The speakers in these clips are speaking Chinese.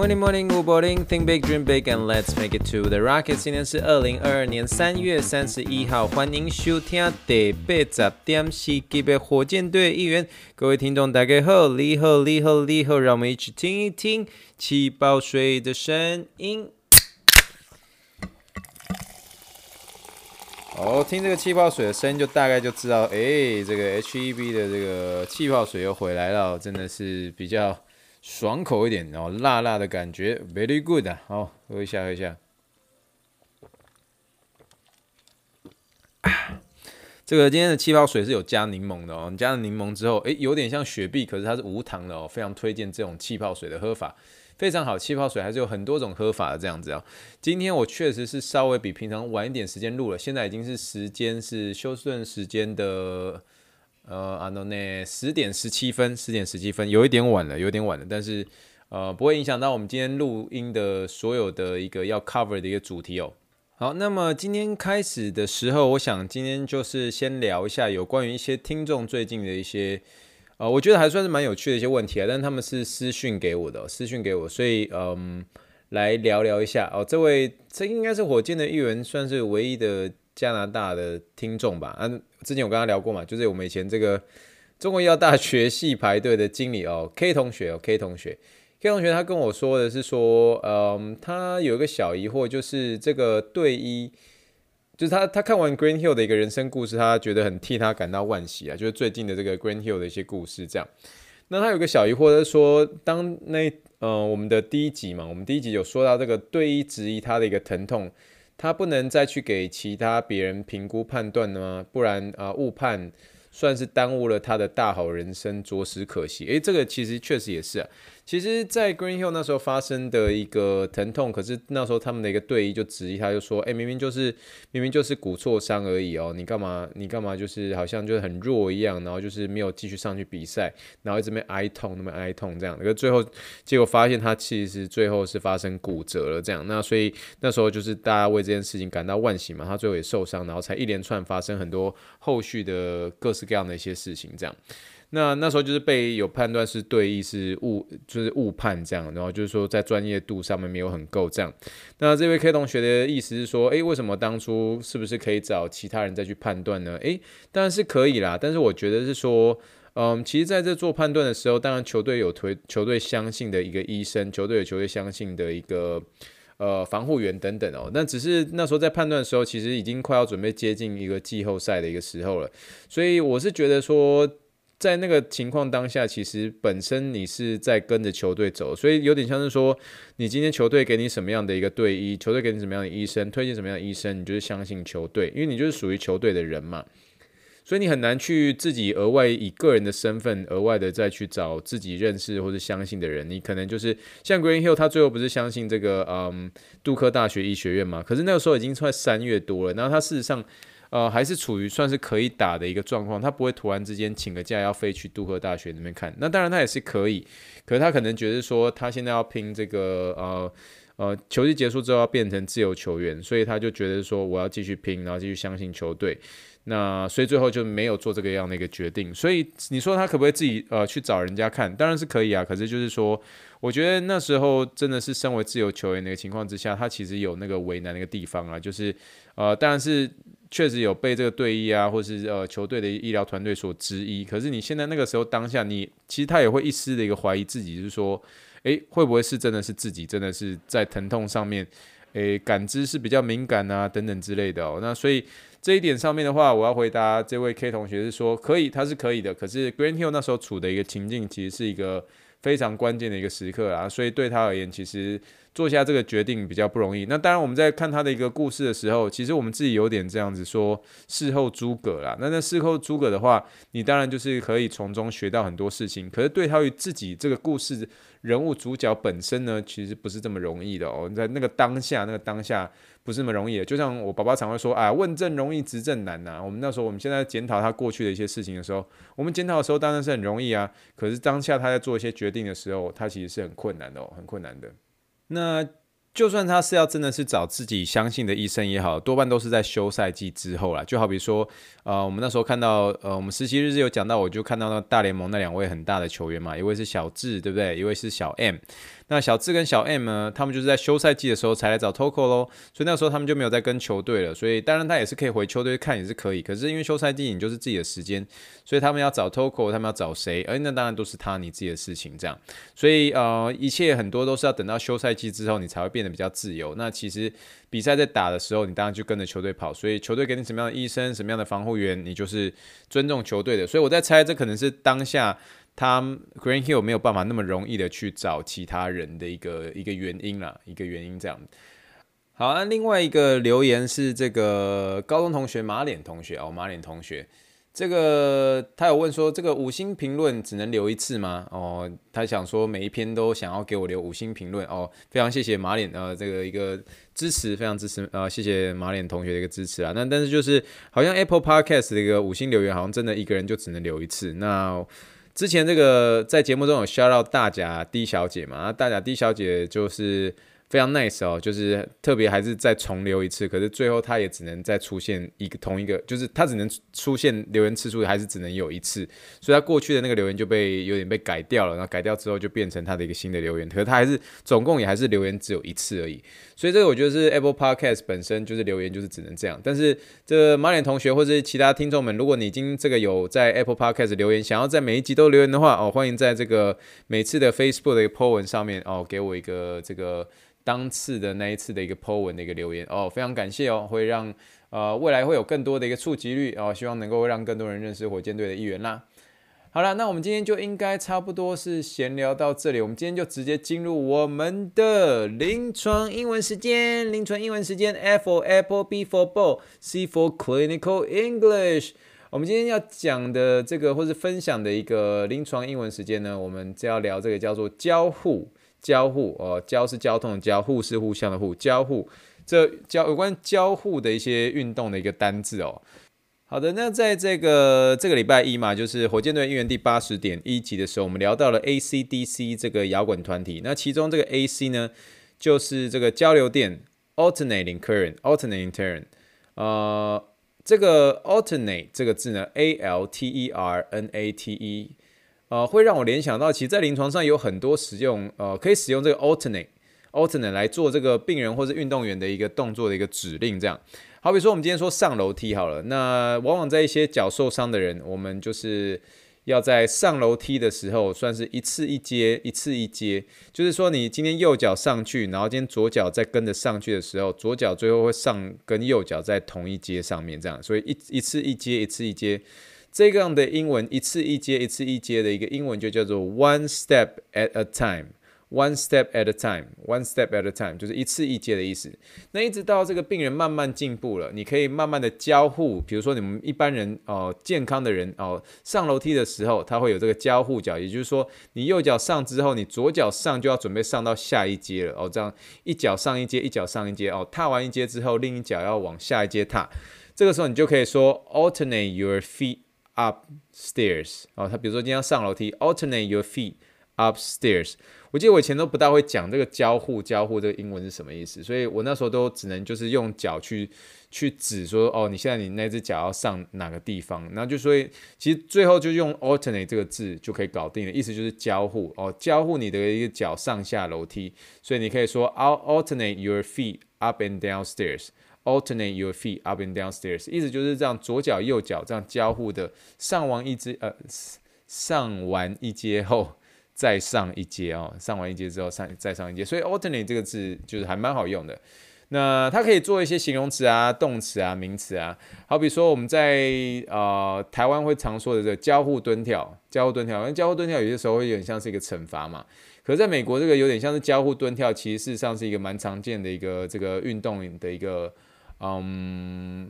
Morning, morning, good morning. Think big, dream big, and let's make it to the rocket. 今天是二零二二年三月三十一号，欢迎收听第八十点四集的火箭队一员。各位听众，大家好，你好，你好，你好，让我们一起听一听气泡水的声音。哦，听这个气泡水的声音，就大概就知道，哎，这个 HEB 的这个气泡水又回来了，真的是比较。爽口一点，然后辣辣的感觉，very good 啊！好，喝一下，喝一下。这个今天的气泡水是有加柠檬的哦，你加了柠檬之后，诶，有点像雪碧，可是它是无糖的哦，非常推荐这种气泡水的喝法，非常好。气泡水还是有很多种喝法的这样子哦。今天我确实是稍微比平常晚一点时间录了，现在已经是时间是休斯顿时间的。呃，阿诺内十点十七分，十点十七分，有一点晚了，有点晚了，但是呃，不会影响到我们今天录音的所有的一个要 cover 的一个主题哦。好，那么今天开始的时候，我想今天就是先聊一下有关于一些听众最近的一些，呃，我觉得还算是蛮有趣的一些问题啊，但他们是私讯给我的，私讯给我，所以嗯，来聊聊一下哦。这位这应该是火箭的议员，算是唯一的。加拿大的听众吧，啊，之前我跟他聊过嘛，就是我们以前这个中国医药大学系排队的经理哦，K 同学哦，K 同学，K 同学他跟我说的是说，嗯，他有一个小疑惑，就是这个队医，就是他他看完 Green Hill 的一个人生故事，他觉得很替他感到惋惜啊，就是最近的这个 Green Hill 的一些故事这样。那他有个小疑惑，就是说，当那呃我们的第一集嘛，我们第一集有说到这个队医质疑他的一个疼痛。他不能再去给其他别人评估判断了吗？不然啊，误判算是耽误了他的大好人生，着实可惜。诶，这个其实确实也是啊。其实，在 Green Hill 那时候发生的一个疼痛，可是那时候他们的一个队医就质疑他，就说：“哎，明明就是明明就是骨挫伤而已哦，你干嘛你干嘛就是好像就是很弱一样，然后就是没有继续上去比赛，然后一直没哀痛，那么哀痛这样。可是最后结果发现他其实最后是发生骨折了这样。那所以那时候就是大家为这件事情感到惋惜嘛，他最后也受伤，然后才一连串发生很多后续的各式各样的一些事情这样。”那那时候就是被有判断是队医是误，就是误判这样，然后就是说在专业度上面没有很够这样。那这位 K 同学的意思是说，诶，为什么当初是不是可以找其他人再去判断呢？诶，当然是可以啦，但是我觉得是说，嗯，其实在这做判断的时候，当然球队有推球队相信的一个医生，球队有球队相信的一个呃防护员等等哦。那只是那时候在判断的时候，其实已经快要准备接近一个季后赛的一个时候了，所以我是觉得说。在那个情况当下，其实本身你是在跟着球队走，所以有点像是说，你今天球队给你什么样的一个队医，球队给你什么样的医生，推荐什么样的医生，你就是相信球队，因为你就是属于球队的人嘛，所以你很难去自己额外以个人的身份额外的再去找自己认识或者相信的人，你可能就是像 Green Hill，他最后不是相信这个嗯杜克大学医学院嘛，可是那个时候已经快三月多了，然后他事实上。呃，还是处于算是可以打的一个状况，他不会突然之间请个假要飞去杜克大学那边看。那当然他也是可以，可是他可能觉得说他现在要拼这个呃呃球季结束之后要变成自由球员，所以他就觉得说我要继续拼，然后继续相信球队。那所以最后就没有做这个样的一个决定。所以你说他可不可以自己呃去找人家看？当然是可以啊。可是就是说，我觉得那时候真的是身为自由球员的一个情况之下，他其实有那个为难的一个地方啊，就是呃当然是。确实有被这个队医啊，或是呃球队的医疗团队所质疑。可是你现在那个时候当下，你其实他也会一丝的一个怀疑自己，就是说，诶，会不会是真的是自己真的是在疼痛上面，诶，感知是比较敏感啊，等等之类的哦。那所以这一点上面的话，我要回答这位 K 同学是说，可以，他是可以的。可是 Green Hill 那时候处的一个情境，其实是一个非常关键的一个时刻啊。所以对他而言，其实做下这个决定比较不容易。那当然，我们在看他的一个故事的时候，其实我们自己有点这样子说事后诸葛啦。那那事后诸葛的话，你当然就是可以从中学到很多事情。可是对他于自己这个故事人物主角本身呢，其实不是这么容易的哦。在那个当下，那个当下。不是那么容易的，就像我爸爸常会说啊，问政容易，执政难呐、我们那时候，我们现在检讨他过去的一些事情的时候，我们检讨的时候当然是很容易啊。可是当下他在做一些决定的时候，他其实是很困难的哦，很困难的。那。就算他是要真的是找自己相信的医生也好，多半都是在休赛季之后啦。就好比说，呃，我们那时候看到，呃，我们实习日志有讲到，我就看到那大联盟那两位很大的球员嘛，一位是小智，对不对？一位是小 M。那小智跟小 M 呢，他们就是在休赛季的时候才来找 Toko 咯，所以那时候他们就没有再跟球队了。所以当然他也是可以回球队看，也是可以。可是因为休赛季你就是自己的时间，所以他们要找 Toko，他们要找谁？而那当然都是他你自己的事情这样。所以呃，一切很多都是要等到休赛季之后，你才会。变得比较自由。那其实比赛在打的时候，你当然就跟着球队跑。所以球队给你什么样的医生、什么样的防护员，你就是尊重球队的。所以我在猜，这可能是当下他 Grant Hill 没有办法那么容易的去找其他人的一个一个原因啦，一个原因这样。好，那另外一个留言是这个高中同学马脸同学哦，马脸同学。这个他有问说，这个五星评论只能留一次吗？哦，他想说每一篇都想要给我留五星评论哦，非常谢谢马脸呃这个一个支持，非常支持呃谢谢马脸同学的一个支持啊。那但是就是好像 Apple Podcast 的一个五星留言，好像真的一个人就只能留一次。那之前这个在节目中有 shout out 大甲 D 小姐嘛，那大甲 D 小姐就是。非常 nice 哦，就是特别还是再重留一次，可是最后他也只能再出现一个同一个，就是他只能出现留言次数还是只能有一次，所以他过去的那个留言就被有点被改掉了，然后改掉之后就变成他的一个新的留言，可是他还是总共也还是留言只有一次而已，所以这个我觉得是 Apple Podcast 本身就是留言就是只能这样，但是这马脸同学或者是其他听众们，如果你已经这个有在 Apple Podcast 留言，想要在每一集都留言的话哦，欢迎在这个每次的 Facebook 的一个 po 文上面哦，给我一个这个。当次的那一次的一个 po 文的一个留言哦，非常感谢哦，会让呃未来会有更多的一个触及率哦，希望能够让更多人认识火箭队的一员啦。好了，那我们今天就应该差不多是闲聊到这里，我们今天就直接进入我们的临床英文时间。临床英文时间，F for Apple，B for Ball，C for Clinical English。我们今天要讲的这个或是分享的一个临床英文时间呢，我们就要聊这个叫做交互。交互哦，交是交通的交，互是互相的互，交互这交有关交互的一些运动的一个单字哦。好的，那在这个这个礼拜一嘛，就是火箭队应援第八十点一集的时候，我们聊到了 AC/DC 这个摇滚团体。那其中这个 AC 呢，就是这个交流电 （alternating current），alternating current。呃，这个 alternate 这个字呢，A-L-T-E-R-N-A-T-E。呃，会让我联想到，其实，在临床上有很多使用，呃，可以使用这个 alternate，alternate 来做这个病人或是运动员的一个动作的一个指令。这样，好比说，我们今天说上楼梯好了，那往往在一些脚受伤的人，我们就是要在上楼梯的时候，算是一次一阶，一次一阶，就是说，你今天右脚上去，然后今天左脚再跟着上去的时候，左脚最后会上跟右脚在同一阶上面，这样，所以一一次一阶，一次一阶。这样的英文一次一阶一次一阶的一个英文就叫做 one step at a time，one step at a time，one step at a time 就是一次一阶的意思。那一直到这个病人慢慢进步了，你可以慢慢的交互，比如说你们一般人哦、健康的人哦、上楼梯的时候，他会有这个交互脚，也就是说你右脚上之后，你左脚上就要准备上到下一阶了哦，这样一脚上一阶，一脚上一阶哦，踏完一阶之后，另一脚要往下一阶踏，这个时候你就可以说 alternate your feet。Upstairs 哦，他比如说今天要上楼梯，alternate your feet upstairs。我记得我以前都不大会讲这个交互，交互这个英文是什么意思，所以我那时候都只能就是用脚去去指说，哦，你现在你那只脚要上哪个地方，然后就所以其实最后就用 alternate 这个字就可以搞定了，意思就是交互哦，交互你的一个脚上下楼梯，所以你可以说 I'll alternate your feet up and downstairs。Alternate your feet up and down stairs，意思就是这样，左脚右脚这样交互的上完一阶，呃，上完一阶后再上一阶哦，上完一阶之后上再上一阶，所以 alternate 这个字就是还蛮好用的。那它可以做一些形容词啊、动词啊、名词啊，好比说我们在呃台湾会常说的这个交互蹲跳、交互蹲跳，因为交互蹲跳有些时候会有点像是一个惩罚嘛。可是在美国，这个有点像是交互蹲跳，其实事实上是一个蛮常见的一个这个运动的一个嗯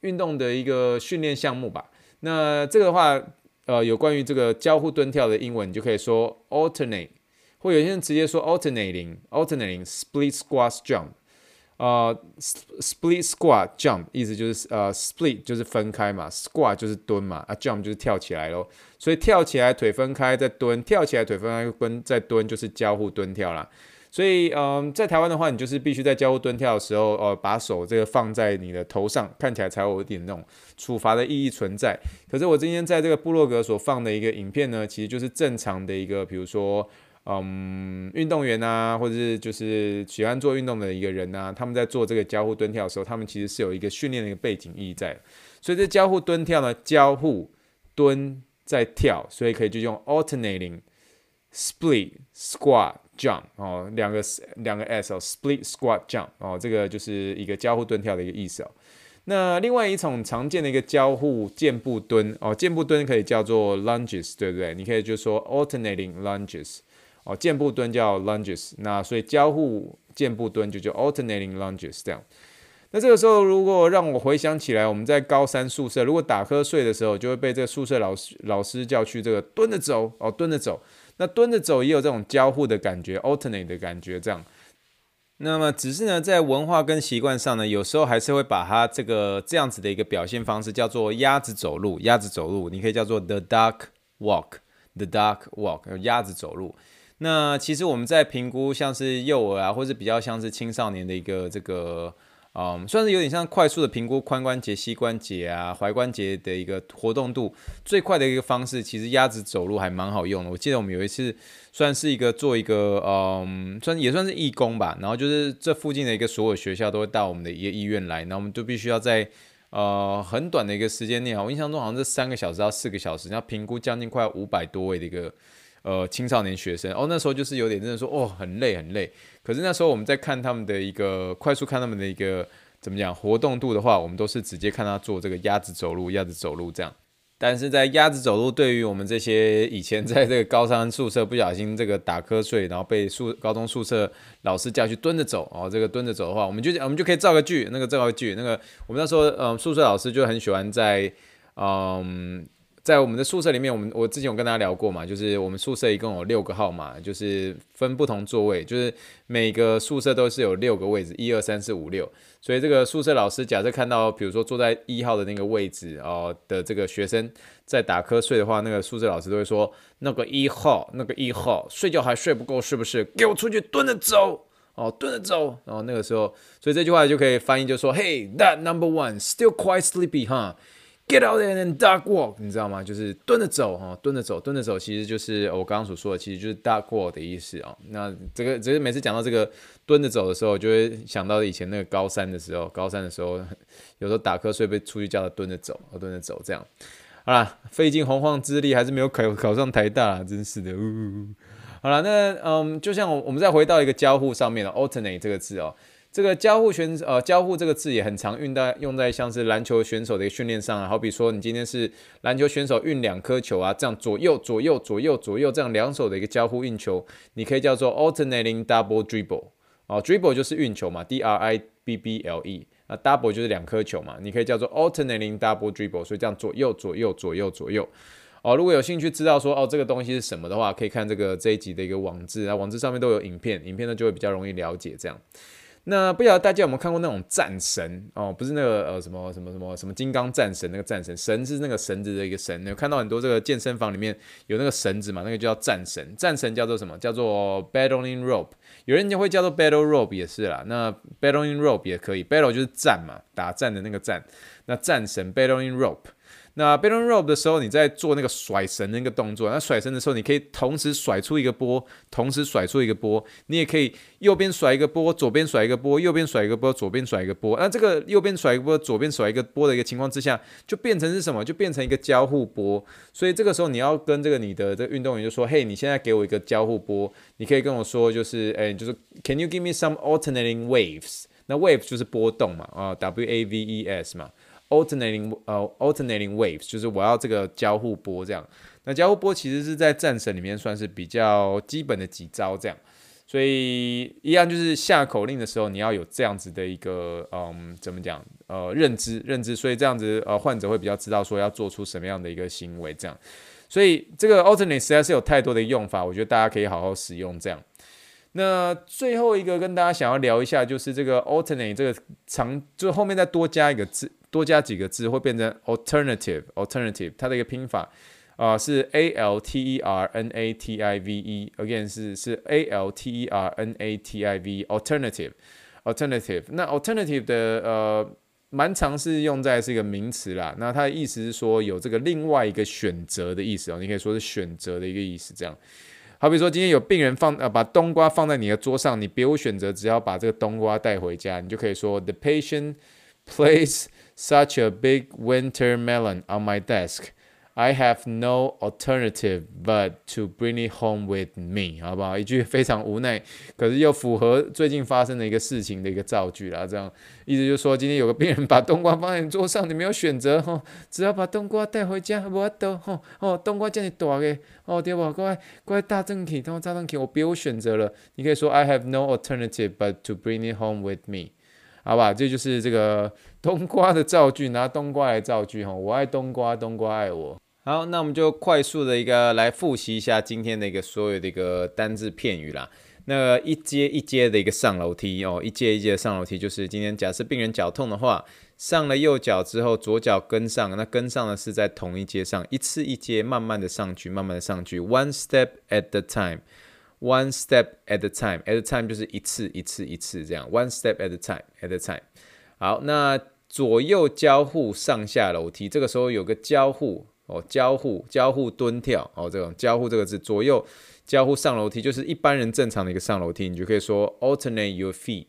运动的一个训练项目吧。那这个的话，呃，有关于这个交互蹲跳的英文，你就可以说 alternate，或有些人直接说 alternating，alternating，split squat jump。呃、split squat jump 意思就是呃、split 就是分开嘛，squat 就是蹲嘛，啊，jump 就是跳起来咯。所以跳起来腿分开再蹲，跳起来腿分开蹲再蹲就是交互蹲跳啦。所以嗯在台湾的话，你就是必须在交互蹲跳的时候，呃，把手这个放在你的头上，看起来才有一点那种处罚的意义存在。可是我今天在这个部落格所放的一个影片呢，其实就是正常的一个，比如说。嗯，运动员啊，或者是就是喜欢做运动的一个人啊，他们在做这个交互蹲跳的时候，他们其实是有一个训练的一个背景意义在。所以这交互蹲跳呢，交互蹲在跳，所以可以就用 alternating split squat jump 哦，两个两个 s 哦，split squat jump 哦，这个就是一个交互蹲跳的一个意思哦。那另外一种常见的一个交互箭步蹲哦，箭步蹲可以叫做 lunges，对不对？你可以就说 alternating lunges。哦，箭步蹲叫 lunges，那所以交互箭步蹲就叫 alternating lunges 这样。那这个时候，如果让我回想起来，我们在高三宿舍，如果打瞌睡的时候，就会被这个宿舍老师老师叫去这个蹲着走哦，蹲着走。那蹲着走也有这种交互的感觉，alternate 的感觉这样。那么只是呢，在文化跟习惯上呢，有时候还是会把它这个这样子的一个表现方式叫做鸭子走路，鸭子走路，你可以叫做 the duck walk，the duck walk，鸭子走路。那其实我们在评估像是幼儿啊，或者比较像是青少年的一个这个，嗯，算是有点像快速的评估髋关节、膝关节啊、踝关节的一个活动度，最快的一个方式，其实鸭子走路还蛮好用的。我记得我们有一次算是一个做一个，嗯，算也算是义工吧，然后就是这附近的一个所有学校都会到我们的一个医院来，然后我们就必须要在呃很短的一个时间内啊，我印象中好像是三个小时到四个小时，然后评估将近快五百多位的一个。呃，青少年学生哦，那时候就是有点真的说哦，很累很累。可是那时候我们在看他们的一个快速看他们的一个怎么讲活动度的话，我们都是直接看他做这个鸭子走路，鸭子走路这样。但是在鸭子走路对于我们这些以前在这个高三宿舍不小心这个打瞌睡，然后被宿高中宿舍老师叫去蹲着走哦，这个蹲着走的话，我们就我们就可以造个句，那个造个句，那个我们那时候嗯宿舍老师就很喜欢在嗯。在我们的宿舍里面，我们我之前有跟大家聊过嘛，就是我们宿舍一共有六个号码，就是分不同座位，就是每个宿舍都是有六个位置，一二三四五六。所以这个宿舍老师假设看到，比如说坐在一号的那个位置哦的这个学生在打瞌睡的话，那个宿舍老师都会说，那个一号，那个一号睡觉还睡不够是不是？给我出去蹲着走哦，蹲着走。然后那个时候，所以这句话就可以翻译，就说，Hey, that number one still quite sleepy, huh? Get out there and duck walk，你知道吗？就是蹲着走哈，蹲着走，蹲着走，其实就是我刚刚所说的，其实就是 duck walk 的意思哦。那这个只是每次讲到这个蹲着走的时候，就会想到以前那个高三的时候，高三的时候有时候打瞌睡被出去叫他蹲着走，蹲着走这样。好啦，费尽洪荒之力还是没有考考上台大，真是的。呜呜。好了，那嗯，就像我们再回到一个交互上面的 alternate 这个字哦。这个交互选呃交互这个字也很常用在用在像是篮球选手的一个训练上啊，好比说你今天是篮球选手运两颗球啊，这样左右左右左右左右这样两手的一个交互运球，你可以叫做 alternating double dribble 哦，dribble 就是运球嘛，D R I B B L E 啊，double 就是两颗球嘛，你可以叫做 alternating double dribble，所以这样左右左右左右左右。哦，如果有兴趣知道说哦这个东西是什么的话，可以看这个这一集的一个网志啊，网志上面都有影片，影片呢就会比较容易了解这样。那不晓得大家有没有看过那种战神哦？不是那个呃什么什么什么什么金刚战神那个战神，神是那个绳子的一个绳。有看到很多这个健身房里面有那个绳子嘛？那个叫战神，战神叫做什么？叫做 battling rope。有人就会叫做 battle rope 也是啦。那 battling rope 也可以，battle 就是战嘛，打战的那个战。那战神 battling rope。那 battling rope 的时候，你在做那个甩绳那个动作。那甩绳的时候，你可以同时甩出一个波，同时甩出一个波。你也可以右边甩一个波，左边甩一个波，右边甩一个波，左边甩一个波。那这个右边甩一个波，左边甩一个波的一个情况之下，就变成是什么？就变成一个交互波。所以这个时候你要跟这个你的这个运动员就说：“嘿，你现在给我一个交互波。”你可以跟我说，就是哎，就是 “Can you give me some alternating waves？” 那 wave 就是波动嘛，啊，w a v e s 嘛，alternating 呃 alternating waves 就是我要这个交互波这样。那交互波其实是在战神里面算是比较基本的几招这样。所以一样就是下口令的时候，你要有这样子的一个嗯，怎么讲？呃，认知认知，所以这样子呃，患者会比较知道说要做出什么样的一个行为这样。所以这个 alternate 实在是有太多的用法，我觉得大家可以好好使用这样。那最后一个跟大家想要聊一下，就是这个 alternate 这个长，就后面再多加一个字，多加几个字会变成 alternative alternative，它的一个拼法。啊、是 A L T E R N A T I V E，again 是是 A L T E R N A T I V，alternative，alternative。那 alternative 的呃，蛮常是用在是一个名词啦。那它的意思是说有这个另外一个选择的意思哦，你可以说是选择的一个意思。这样，好比说今天有病人放呃把冬瓜放在你的桌上，你别无选择，只要把这个冬瓜带回家，你就可以说 The patient place such a big winter melon on my desk。I have no alternative but to bring it home with me，好不好？一句非常无奈，可是又符合最近发生的一个事情的一个造句啦。这样意思就是说，今天有个病人把冬瓜放在你桌上，你没有选择吼，只要把冬瓜带回家，无法度吼哦，冬瓜这么大个哦，对不？乖乖大正体，等我大正体，我别无选择了。你可以说 I have no alternative but to bring it home with me，好吧？这就是这个冬瓜的造句，拿冬瓜来造句吼，我爱冬瓜，冬瓜爱我。好，那我们就快速的一个来复习一下今天的一个所有的一个单字片语啦。那一阶一阶的一个上楼梯哦，一阶一阶的上楼梯就是今天假设病人脚痛的话，上了右脚之后，左脚跟上，那跟上的是在同一阶上，一次一阶慢慢的上去，慢慢的上去，one step at the time One step at the time，at the time 就是一次一次一次这样，one step at the time，at the time。好，那左右交互上下楼梯，这个时候有个交互。哦，交互交互蹲跳哦，这种交互这个字，左右交互上楼梯，就是一般人正常的一个上楼梯，你就可以说 alternate your feet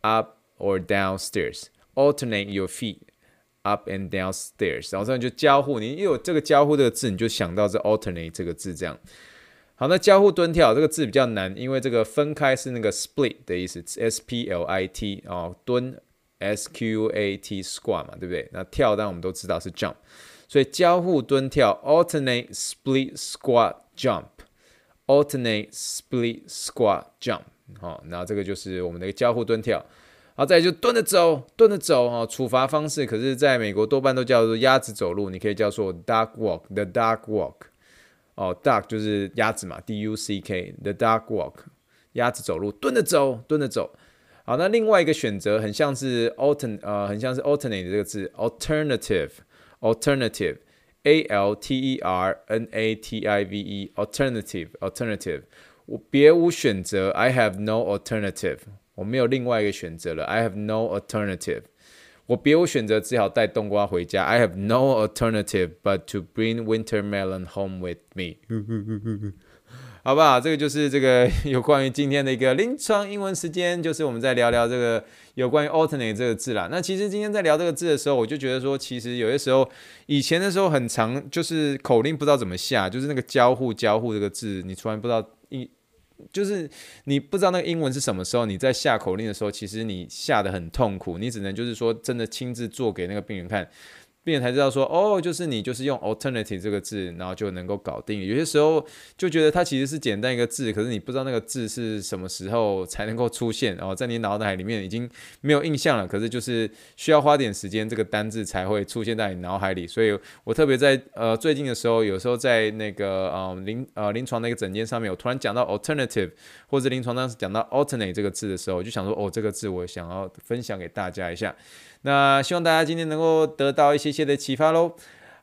up or downstairs。alternate your feet up and downstairs，然后这样就交互，你一有这个交互这个字，你就想到这 alternate 这个字这样。好，那交互蹲跳这个字比较难，因为这个分开是那个 split 的意思，s p l i t 哦，蹲 s q a t squat 嘛，对不对？那跳当然我们都知道是 jump。所以交互蹲跳，alternate split squat jump，alternate split squat jump，好，那这个就是我们的一个交互蹲跳。好，再来就蹲着走，蹲着走，哦，处罚方式，可是在美国多半都叫做鸭子走路，你可以叫做 duck walk，the duck walk，哦，duck 就是鸭子嘛，d u c k，the duck walk，鸭子走路，蹲着走，蹲着走。好，那另外一个选择很像是 altern，呃，很像是 alternate 这个字，alternative。Alternative, A L T E R N A T I V E, alternative, alternative。我别无选择，I have no alternative。我没有另外一个选择了，I have no alternative。我别无选择，只好带冬瓜回家，I have no alternative but to bring winter melon home with me。好不好？这个就是这个 有关于今天的一个临床英文时间，就是我们在聊聊这个有关于 alternate 这个字啦。那其实今天在聊这个字的时候，我就觉得说，其实有些时候以前的时候很长，就是口令不知道怎么下，就是那个交互交互这个字，你突然不知道一，就是你不知道那个英文是什么时候，你在下口令的时候，其实你下的很痛苦，你只能就是说真的亲自做给那个病人看。病人才知道说，哦，就是你就是用 alternative 这个字，然后就能够搞定。有些时候就觉得它其实是简单一个字，可是你不知道那个字是什么时候才能够出现，然后在你脑海里面已经没有印象了。可是就是需要花点时间，这个单字才会出现在你脑海里。所以我特别在呃最近的时候，有时候在那个呃临呃临床的一个诊间上面，我突然讲到 alternative，或者临床当时讲到 alternate 这个字的时候，我就想说，哦，这个字我想要分享给大家一下。那希望大家今天能够得到一些些的启发喽。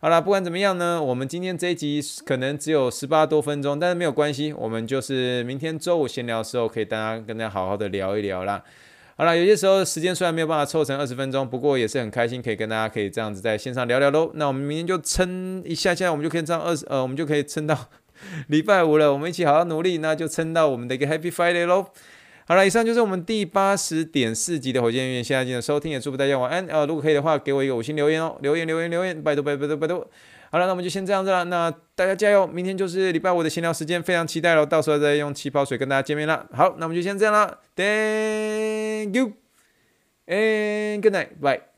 好啦，不管怎么样呢，我们今天这一集可能只有十八多分钟，但是没有关系，我们就是明天周五闲聊的时候，可以大家跟大家好好的聊一聊啦。好啦，有些时候时间虽然没有办法凑成二十分钟，不过也是很开心，可以跟大家可以这样子在线上聊聊喽。那我们明天就撑一下下，我们就可以这样二十呃，我们就可以撑到 礼拜五了。我们一起好好努力，那就撑到我们的一个 Happy Friday 喽。好了，以上就是我们第八十点四集的火箭音乐，谢谢大家收听，也祝福大家晚安。呃，如果可以的话，给我一个五星留言哦，留言留言留言，拜托拜托拜托拜托。好了，那我们就先这样子了，那大家加油，明天就是礼拜五的闲聊时间，非常期待喽，到时候再用气泡水跟大家见面了。好，那我们就先这样了，Thank you。And good night, bye.